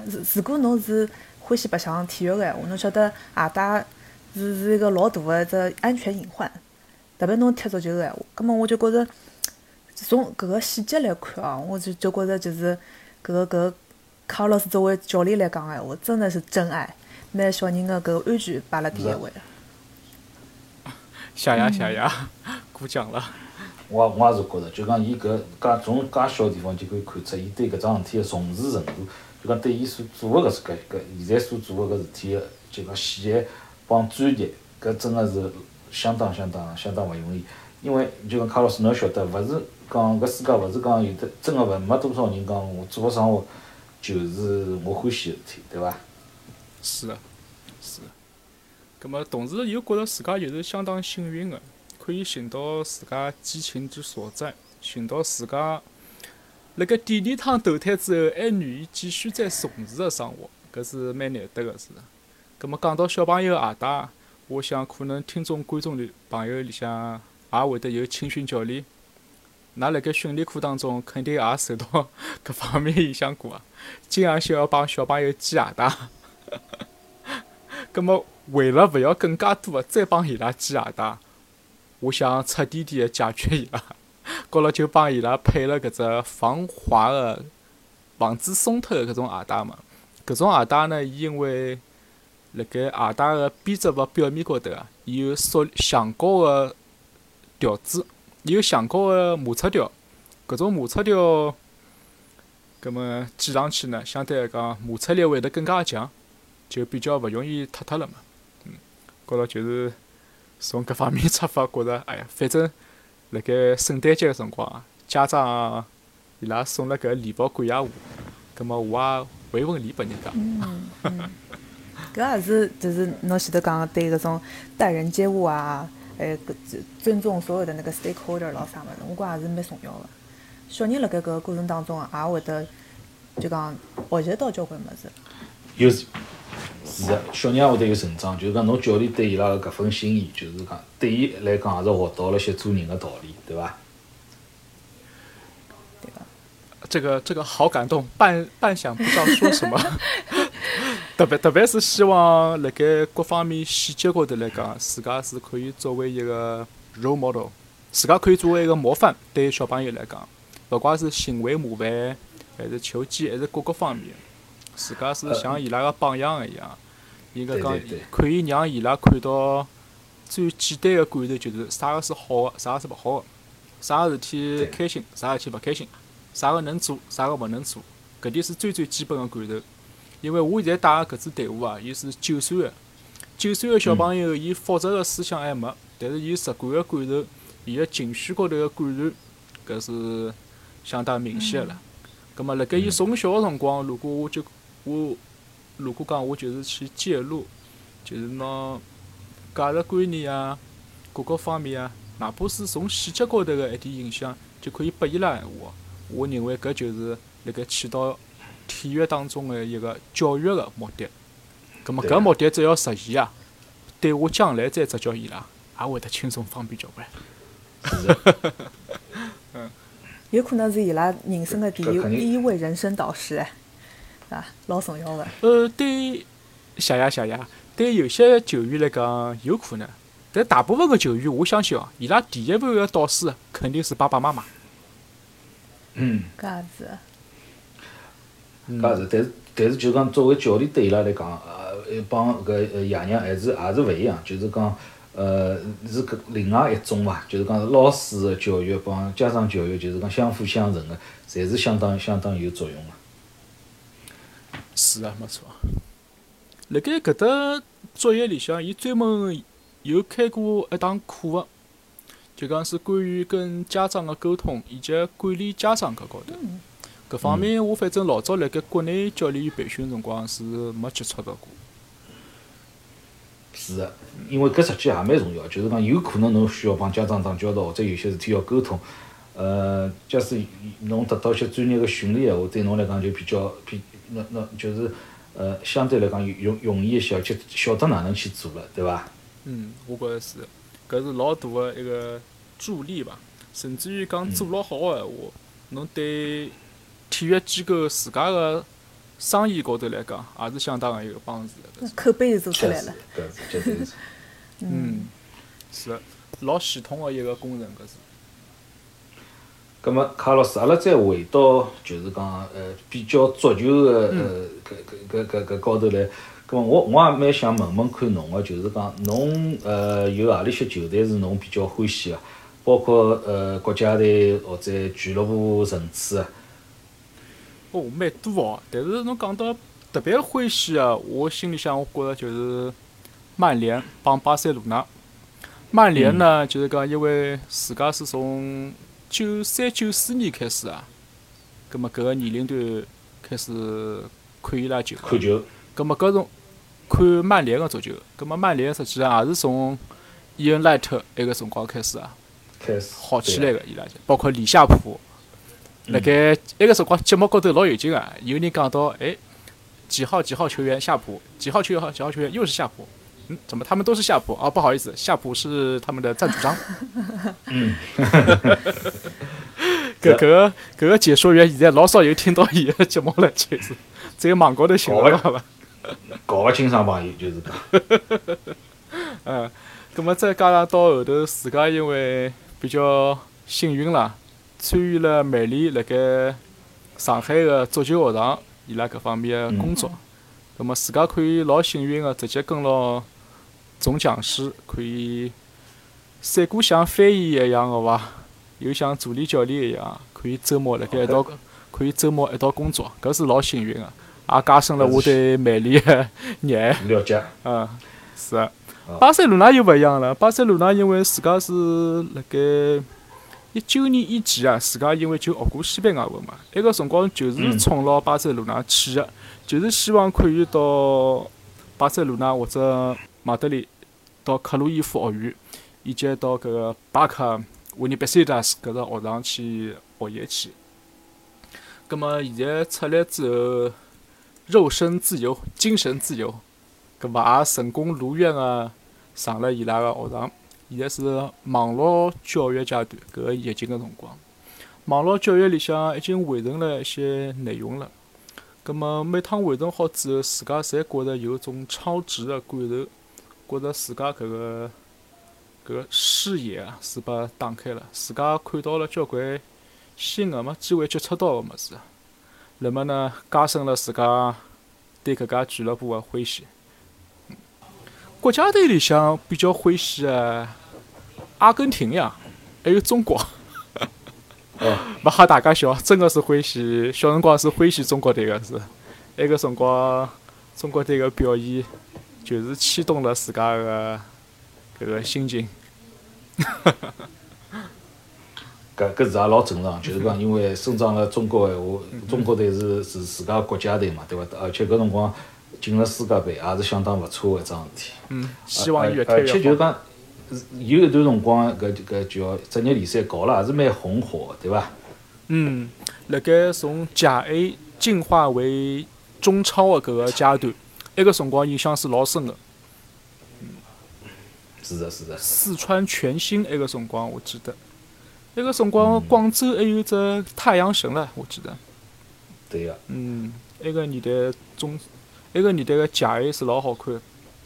如如果侬是欢喜白相体育个闲话，侬晓得鞋带是是一个老大个一只安全隐患。特别侬踢足球个闲话，葛末我就觉着从搿个细节来看哦，我就就觉着就是搿个搿个卡洛斯作为教练来讲个闲话，真的是真爱，拿小人个搿个安全摆辣第一位。谢谢谢谢，过奖了。我 (laughs) (laughs) 我也是觉着，就讲伊搿介从介小地方就可以看出，伊对搿桩事体个重视程度。就讲对伊所做个搿搿搿现在所做个搿事体个，就讲细节帮专业，搿真个是相当相当相当勿容易。因为就讲卡洛斯，侬晓得，勿是讲搿世界勿是讲有得真个勿没多少人讲我做个生活就是我欢喜个事体，对伐？是个，是个。葛末同时又觉着自家又是相当幸运个。可以寻到自家激情之所在，寻到自家辣盖第二趟投胎之后还愿意继续再从事个生活，搿是蛮难得个事。葛末讲到小朋友鞋带，我想可能听众观众里朋友里向也会得有青训教练，㑚辣盖训练课当中肯定也受到 (laughs) 搿方面影响过啊，经常性要帮小朋友系鞋带。搿 (laughs) 么为了勿要更加多个再帮伊拉系鞋带。我想彻底地解决伊拉，(laughs) 高了就帮伊拉配了搿只防滑个、防止松脱个搿种鞋带嘛。搿种鞋带呢，伊因为辣盖鞋带个编织物表面高头啊，伊有塑橡胶个条子，有橡胶个摩擦条。搿种摩擦条，葛末系上去呢，相对来讲摩擦力会得更加强，就比较勿容易脱脱了嘛。嗯，高头就是。从搿方面出发，觉着哎呀，反正辣盖圣诞节个辰光，家长伊拉送了搿礼包感谢我，葛末我也回份礼拨人家。嗯，搿也是就是侬前头讲个对搿种待人接物啊，哎，搿尊重所有的那个 stakeholder 咾啥物事，我觉也是蛮重要个。小人辣盖搿个过程当中也会得就讲学习到交关物事。有。是个，小人也会得有成长，就是讲侬教练对伊拉个搿份心意，就是讲对伊来讲也是学到了些做人个道理，对伐？这个这个好感动，半半晌不知道说什么。(laughs) 特别特别是希望辣盖各方面细节高头来讲，自家是可以作为一个 role model，自家可以作为一个模范，对小朋友来讲，勿管是行为模范，还是球技，还是各个方面。自家是像伊拉个榜样一样，应该讲可以让伊拉看到最简单个感受，就是啥个是好个，啥个是勿好个，啥个事体开心，啥事体勿开心，啥个能做，啥个勿能做，搿点是最最基本个感受。因为我现在带个搿支队伍啊，伊是九岁个，九岁个小朋友，伊复杂个思想还没，但是伊直观个感受，伊个情绪高头个感染，搿是相当明显个了。葛末辣盖伊从小个辰光，如果我就我如果讲我就是去介入，就是拿价值观念啊，各个方面啊，哪怕是从细节高头个一点影响，就可以拨伊拉闲话，我认为搿就是辣盖起到体育当中的一个教育个目的。葛么搿目的只要实现啊，对我将来再执教伊拉，也会得轻松方便交关。(laughs) 嗯，有可能是伊拉人生的第一第一位人生导师哎。啊，老重要的。呃，对，谢谢谢谢。对有些球员来讲有可能，但大部分个球员，我相信哦，伊拉第一位个导师肯定是爸爸妈妈。嗯。搿样子。搿是，但是但是就讲作为教练对伊拉来讲，呃，帮搿爷娘还是还是勿一样，就是讲，呃，是搿另外一种伐，就是讲老师个教育帮家长教育，就是讲相辅相成个，侪是相当相当有作用个。是啊，没错。辣盖搿搭作业里向，伊专门有开过一堂课个，就讲是关于跟家长个沟通以及管理家长搿高头。搿方面我反正老早辣盖国内教练员培训辰光是没接触到过。是个，因为搿实际也蛮重要，就是讲有可能侬需要帮家长打交道，或者有些事体要沟通。呃，假使侬得到一些专业个训练个话，对侬来讲就比较比。那那就是，呃，相对来讲容容易一些，就晓得哪能去做了，对伐？嗯，我觉着是。搿是老大个一个助力伐。甚至于讲做了好个闲话，侬对体育机构自家个生意高头来讲，也是相当个一个帮助的。口碑做出来了。搿是绝对是。嗯，是个老系统个一个工程，搿是。葛末卡老师，阿拉再回到就是讲呃比较足球个呃搿搿搿搿搿高头来，葛末我我也蛮想问问看侬个，就是讲侬呃有何里些球队是侬比较欢喜个？包括呃国家队或者俱乐部层次个。哦，蛮多哦。但是侬讲到特别欢喜个，我心里向我觉着就是曼联帮巴塞罗那。曼联呢，就是讲因为自家是从九三九四年开始啊，葛末搿个年龄段开始看伊拉球个。看球，葛末搿种看曼联个足球，葛末曼联实际上也是从伊恩赖特埃个辰光开始啊，开始好起来个伊拉就，包括李夏普，辣盖埃个辰光节目高头老有劲个，有人讲到，哎，几号几号球员夏普，几号球号几号球员又是夏普，嗯，怎么他们都是夏普？啊，不好意思，夏普是他们的赞助商。嗯，(laughs) 搿搿个搿个解说员现在老少有听到伊个节目了，就是只有网高头寻勿到伐？搞勿清爽朋友就是。讲，(laughs) 嗯，葛么再加上到后头自家因为比较幸运啦，参与了曼联辣盖上海个足球学堂伊拉搿方面个工作，葛末自家可以老幸运个直接跟牢总讲师，可以三哥像翻译一样个伐，又像助理教练一样，可以周末辣盖一道，可以周末一道工作，搿是老幸运个，也加深了我对曼联个热爱。了解，嗯，是啊。巴塞罗那又勿一样了。巴塞罗那因为自家是辣盖一九年以前啊，自家因为就学过西班牙文嘛，埃个辰光就是冲牢巴塞罗那去个，就是希望可以到巴塞罗那或者马德里，到克鲁伊夫学院，以及到搿个巴克维尼贝塞达斯搿个学堂去学习去。葛末现在出来之后，肉身自由，精神自由，葛么也成功如愿个上了伊拉个学堂。现在是网络教育阶段，搿个疫情个辰光，网络教育里向已经完成了一些内容了。葛么每趟完成好之后，自家侪觉着有种超值个感受，觉着自家搿个搿个视野啊是被打开了，自家看到了交关新个没机会接触到个物事，那么呢，加深了自家对搿家俱乐部个欢喜。国家队里向比较欢喜个阿根廷呀，还有中国。哦，(laughs) 勿吓大家笑，真个是欢喜，小辰光是欢喜中国队个是。埃个辰光，中国队个表现就是牵动了自家个搿个心情。(laughs) 搿搿是也老正常，就是讲因为生长辣中国闲话，中国队是是自家国家队嘛，对伐？而且搿辰光进了世界杯，也是相当勿错个一桩事体。嗯，希望伊越而而推越好。且就是讲，是有一段辰光搿搿叫职业联赛搞了，也是蛮红火个，对伐？嗯，辣盖从甲 A 进化为中超个搿个阶段，埃个辰光影响是老深个。是的，是的，四川全兴埃个辰光，我记得，埃个辰光广州还有只太阳神唻，我记得。对个，嗯，埃个年代中，埃个年代个甲 A 是老好看的。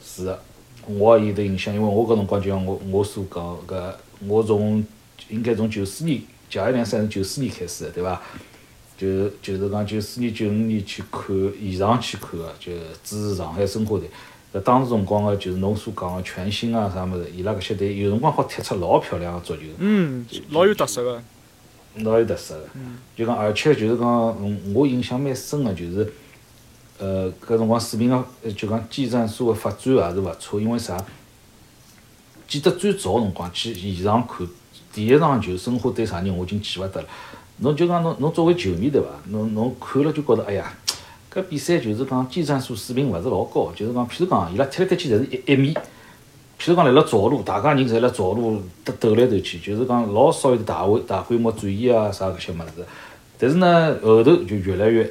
是的。我也有得印象，因为我搿辰光就像我我所讲搿，我从应该从九四年甲一联赛是九四年开始的，对伐？就就是讲九四年九五年去看现场去看个，就支持上海申花队。搿当时辰光个就是侬所讲个全新啊啥物事，伊拉搿些队有辰光好踢出老漂亮个足球。嗯，老有特色个。老有特色个，就讲而且就是讲，嗯，我印象蛮深个，就是，呃，搿辰光水平个，呃就讲技战术个发展也是勿错，因为啥？记得最早辰光去现场看第一场球，申花对啥人我已经记勿得了。侬就讲侬侬作为球迷对伐？侬侬看了就觉着，哎呀，搿比赛就是讲技战术水平勿是老高，就是讲，譬如讲伊拉踢来踢去侪是一一面。譬如讲，辣辣造路，大家人侪辣造路斗斗来斗去，就是讲老少有大规大规模转移啊啥搿些物事。但是呢，后头就越来越，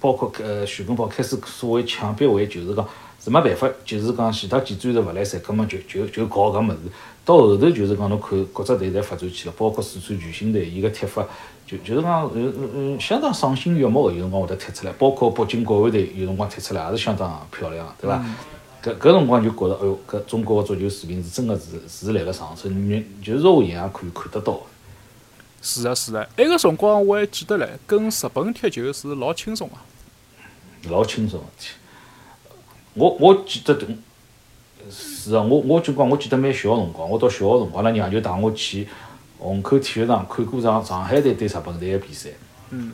包括呃徐根宝开始所谓抢别位，就是讲是没办法，就是讲其他几战队勿来三，葛末就就就搞搿物事。到后头就是讲侬看各只队侪发展起来，包括四川巨星队，伊个踢法就就是讲嗯嗯嗯相当赏心悦目个，有辰光会得踢出来，包括北京国安队有辰光踢出来也是相当漂亮，对伐？搿搿辰光就觉着，哎哟，搿中国个足球水平是真个是是辣辣上升，你就是肉眼也可以看得到。是啊是啊，埃个辰光我还记得唻，跟日本踢球是老轻松个。老轻松个事体。我我记得是啊，我我就讲，我记得蛮小个辰光，我到小个辰光，阿拉娘就带我去虹口体育场看过上上海队对日本队个比赛。嗯。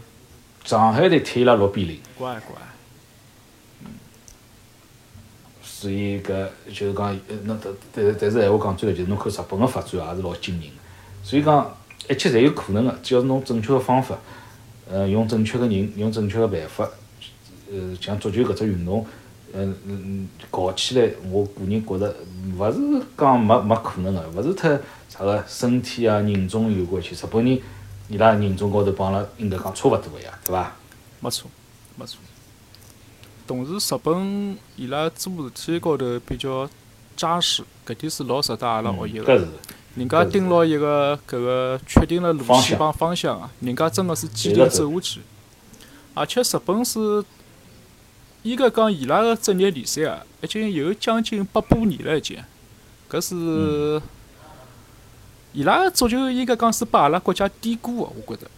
上海队踢伊拉六比零。乖乖。所以搿就是讲，呃，那但但是但是闲话讲转来，就是侬看日本个发展也是老惊人个。所以讲，一切侪有可能个，只要是侬正确个方法，呃，用正确个人，用正确个办法，呃，像足球搿只运动，嗯嗯嗯，搞起来，我个人觉着，勿是讲没没可能个，勿是特啥个身体啊、人种有关系。日本人伊拉人种高头帮阿拉应该讲差勿多个呀，对伐？没错，没错。同时，日本伊拉做事体高头比较扎实，搿点是老值得阿拉学习个。搿是。人家盯牢一个搿个确定了路线帮方向啊，人家真个是坚定走下去。而且日本是，应该讲伊拉个职业联赛啊，已经有将近百把年了已经。搿是伊拉个足球应该讲是把阿拉国家低估个，我觉着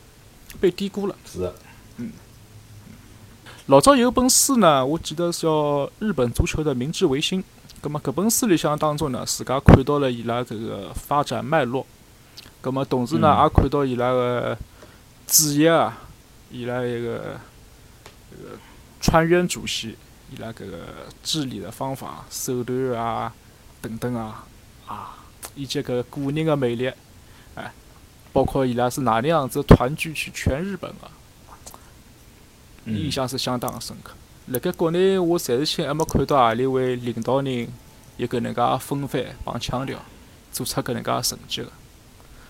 被低估了。是的。嗯。老早有本书呢，我记得是叫《日本足球的明治维新》。葛末搿本书里向当中呢，自家看到了伊拉搿个发展脉络。葛末同时呢，也看到伊拉个主席啊，伊拉一个搿个川渊主席，伊拉搿个治理的方法、手段啊等等啊，啊，以及搿个人个魅力，哎，包括伊拉是哪能样子团聚去全日本个。印象是相当深刻。辣盖国内，我暂时性还没看到何里位领导人有搿能介风范帮腔调，做出搿能介成绩个。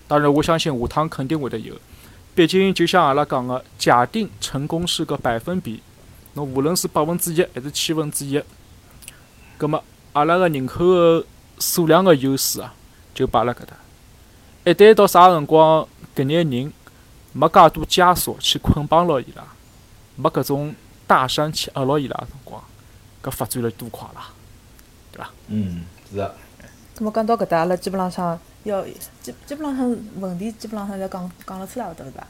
当然，我相信下趟肯定会得有。毕竟，就像阿拉讲个，假定成功是个百分比，侬无论是百分之一还是千分之一，葛末阿拉个人口个数量个优势啊，就摆辣搿搭。一旦到啥辰光，搿眼人没介多枷锁去捆绑牢伊拉。没搿种大山去压牢伊拉个辰光，搿发展了多快啦，对伐？嗯，是啊。咁么讲到搿搭，阿拉基本浪向要基基本浪向问题基本浪向侪讲讲了出来了，对伐？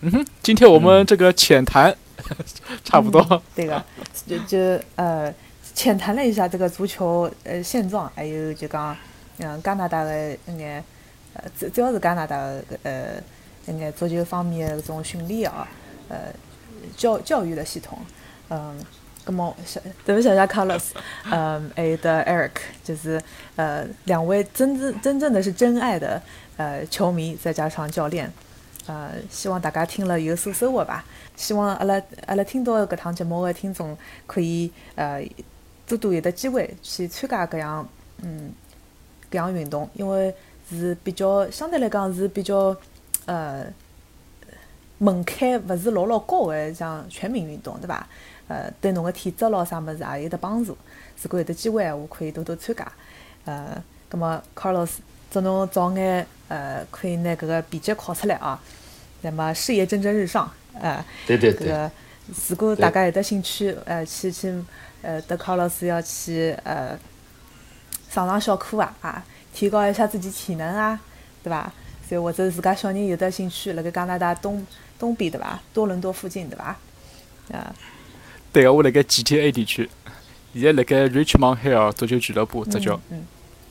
嗯哼，今天我们这个浅谈 (laughs) 差不多。对个，就就呃浅谈了一下这个足球呃现状，还有就讲嗯加拿大的一眼呃主主要是加拿大的呃一眼足球方面的搿种训练哦。呃，教教育的系统，嗯，那么小，对不起，小 Carlos，嗯，还有的 Eric，就是呃，两位真正真正的是真爱的呃球迷，再加上教练，呃，希望大家听了有所收获吧。希望阿拉阿拉听到搿趟节目的听众可以呃多多有的机会去参加搿样嗯搿样运动，因为是比较相对来讲是比较呃。门槛勿是老老高个，像全民运动，对伐？呃，对侬个体质咯啥物事也有得帮助。如果有得机会闲话，可以多多参加。呃，葛末 Carlos，祝侬早眼呃可以拿搿个笔记考出来啊。那么事业蒸蒸日上，呃，对对对。搿个如果大家有得兴趣，呃，去去呃，得 Carlos 要去呃上上小课啊，啊，提高一下自己体能啊，对伐？所以或者自家小人有得兴趣，辣盖加拿大东。东边对伐？多伦多附近对伐？啊，对个，我辣盖 GTA 地区，现在辣盖 Richmond Hill 足球俱乐部执教，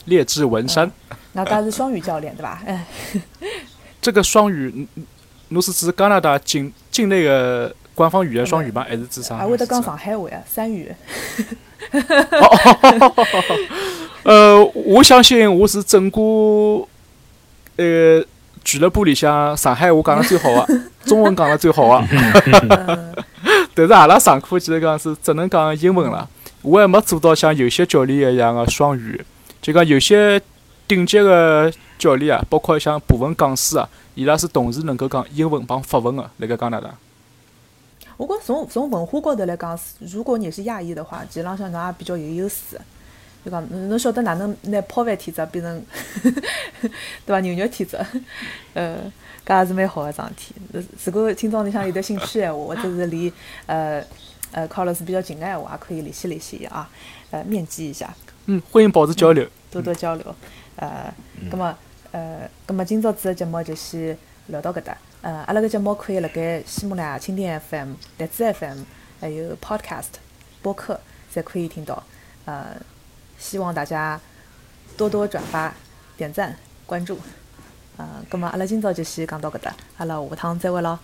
列治文山。那他是双语教练对伐？哎，(laughs) 这个双语，侬是指加拿大境境内的官方语言双语吗？还是指啥？还会得讲上海话呀，三语。(laughs) 呃，我相信我是整个呃。俱乐部里向上海话讲的最好啊，(laughs) 中文讲的最好啊。但是阿拉上课其实讲是只能讲英文了，我还没做到像有些教练一样的双语。就讲有些顶级的教练啊，包括像部分讲师啊，伊拉是同时能够讲英文帮法文的，辣盖加拿大。我觉从从文化高头来讲，如果你是亚裔的话，实际浪向侬也比较有优势。就讲侬侬晓得哪能拿抛饭体质变成 (laughs) 对伐牛肉体质，呃，搿也是蛮好个桩事体。呃如果听众里向有得兴趣闲话，或者是离呃呃考老师比较近个闲话，也可以联系联系伊啊，呃，面基一下。嗯，欢迎保持交流。多多交流。呃，葛么呃，葛么今朝子个节目就先聊到搿搭。呃，阿拉个节目可以辣盖喜马拉雅、蜻蜓 FM、荔枝 FM，还有 Podcast 播客，侪可以听到。呃，希望大家多多转发、点赞、关注。呃，葛么阿拉今朝就先讲到搿搭，阿拉下趟再会咯。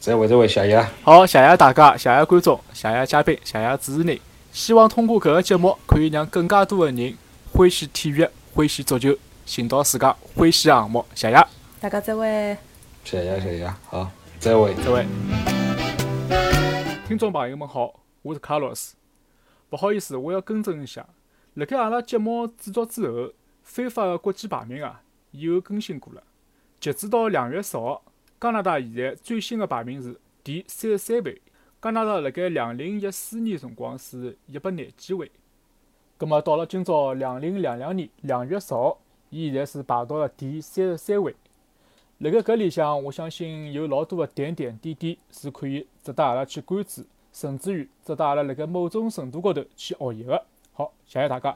再会再会，谢谢。好，谢谢大家，谢谢观众，谢谢嘉宾，谢谢主持人。希望通过搿个节目，可以让更加多的人欢喜体育、欢喜足球，寻到自家欢喜的项目。谢谢，大家再会。谢谢谢谢，好，再会。再会。听众朋友们好，我是卡洛斯。不好意思，我要更正一下，辣盖阿拉节目制作之后，非法个国际排名啊，伊又更新过了。截止到两月十号，加拿大现在最新个排名是第三十三位。加拿大辣盖两零一四年辰光是一百廿几位，葛末到了今朝两零两两年两月十号，伊现在是排到了第三十三位。辣盖搿里向，我相信有老多个点点滴滴是可以值得阿拉去关注，甚至于值得阿拉辣盖某种程度高头去学习个。好谢谢大家。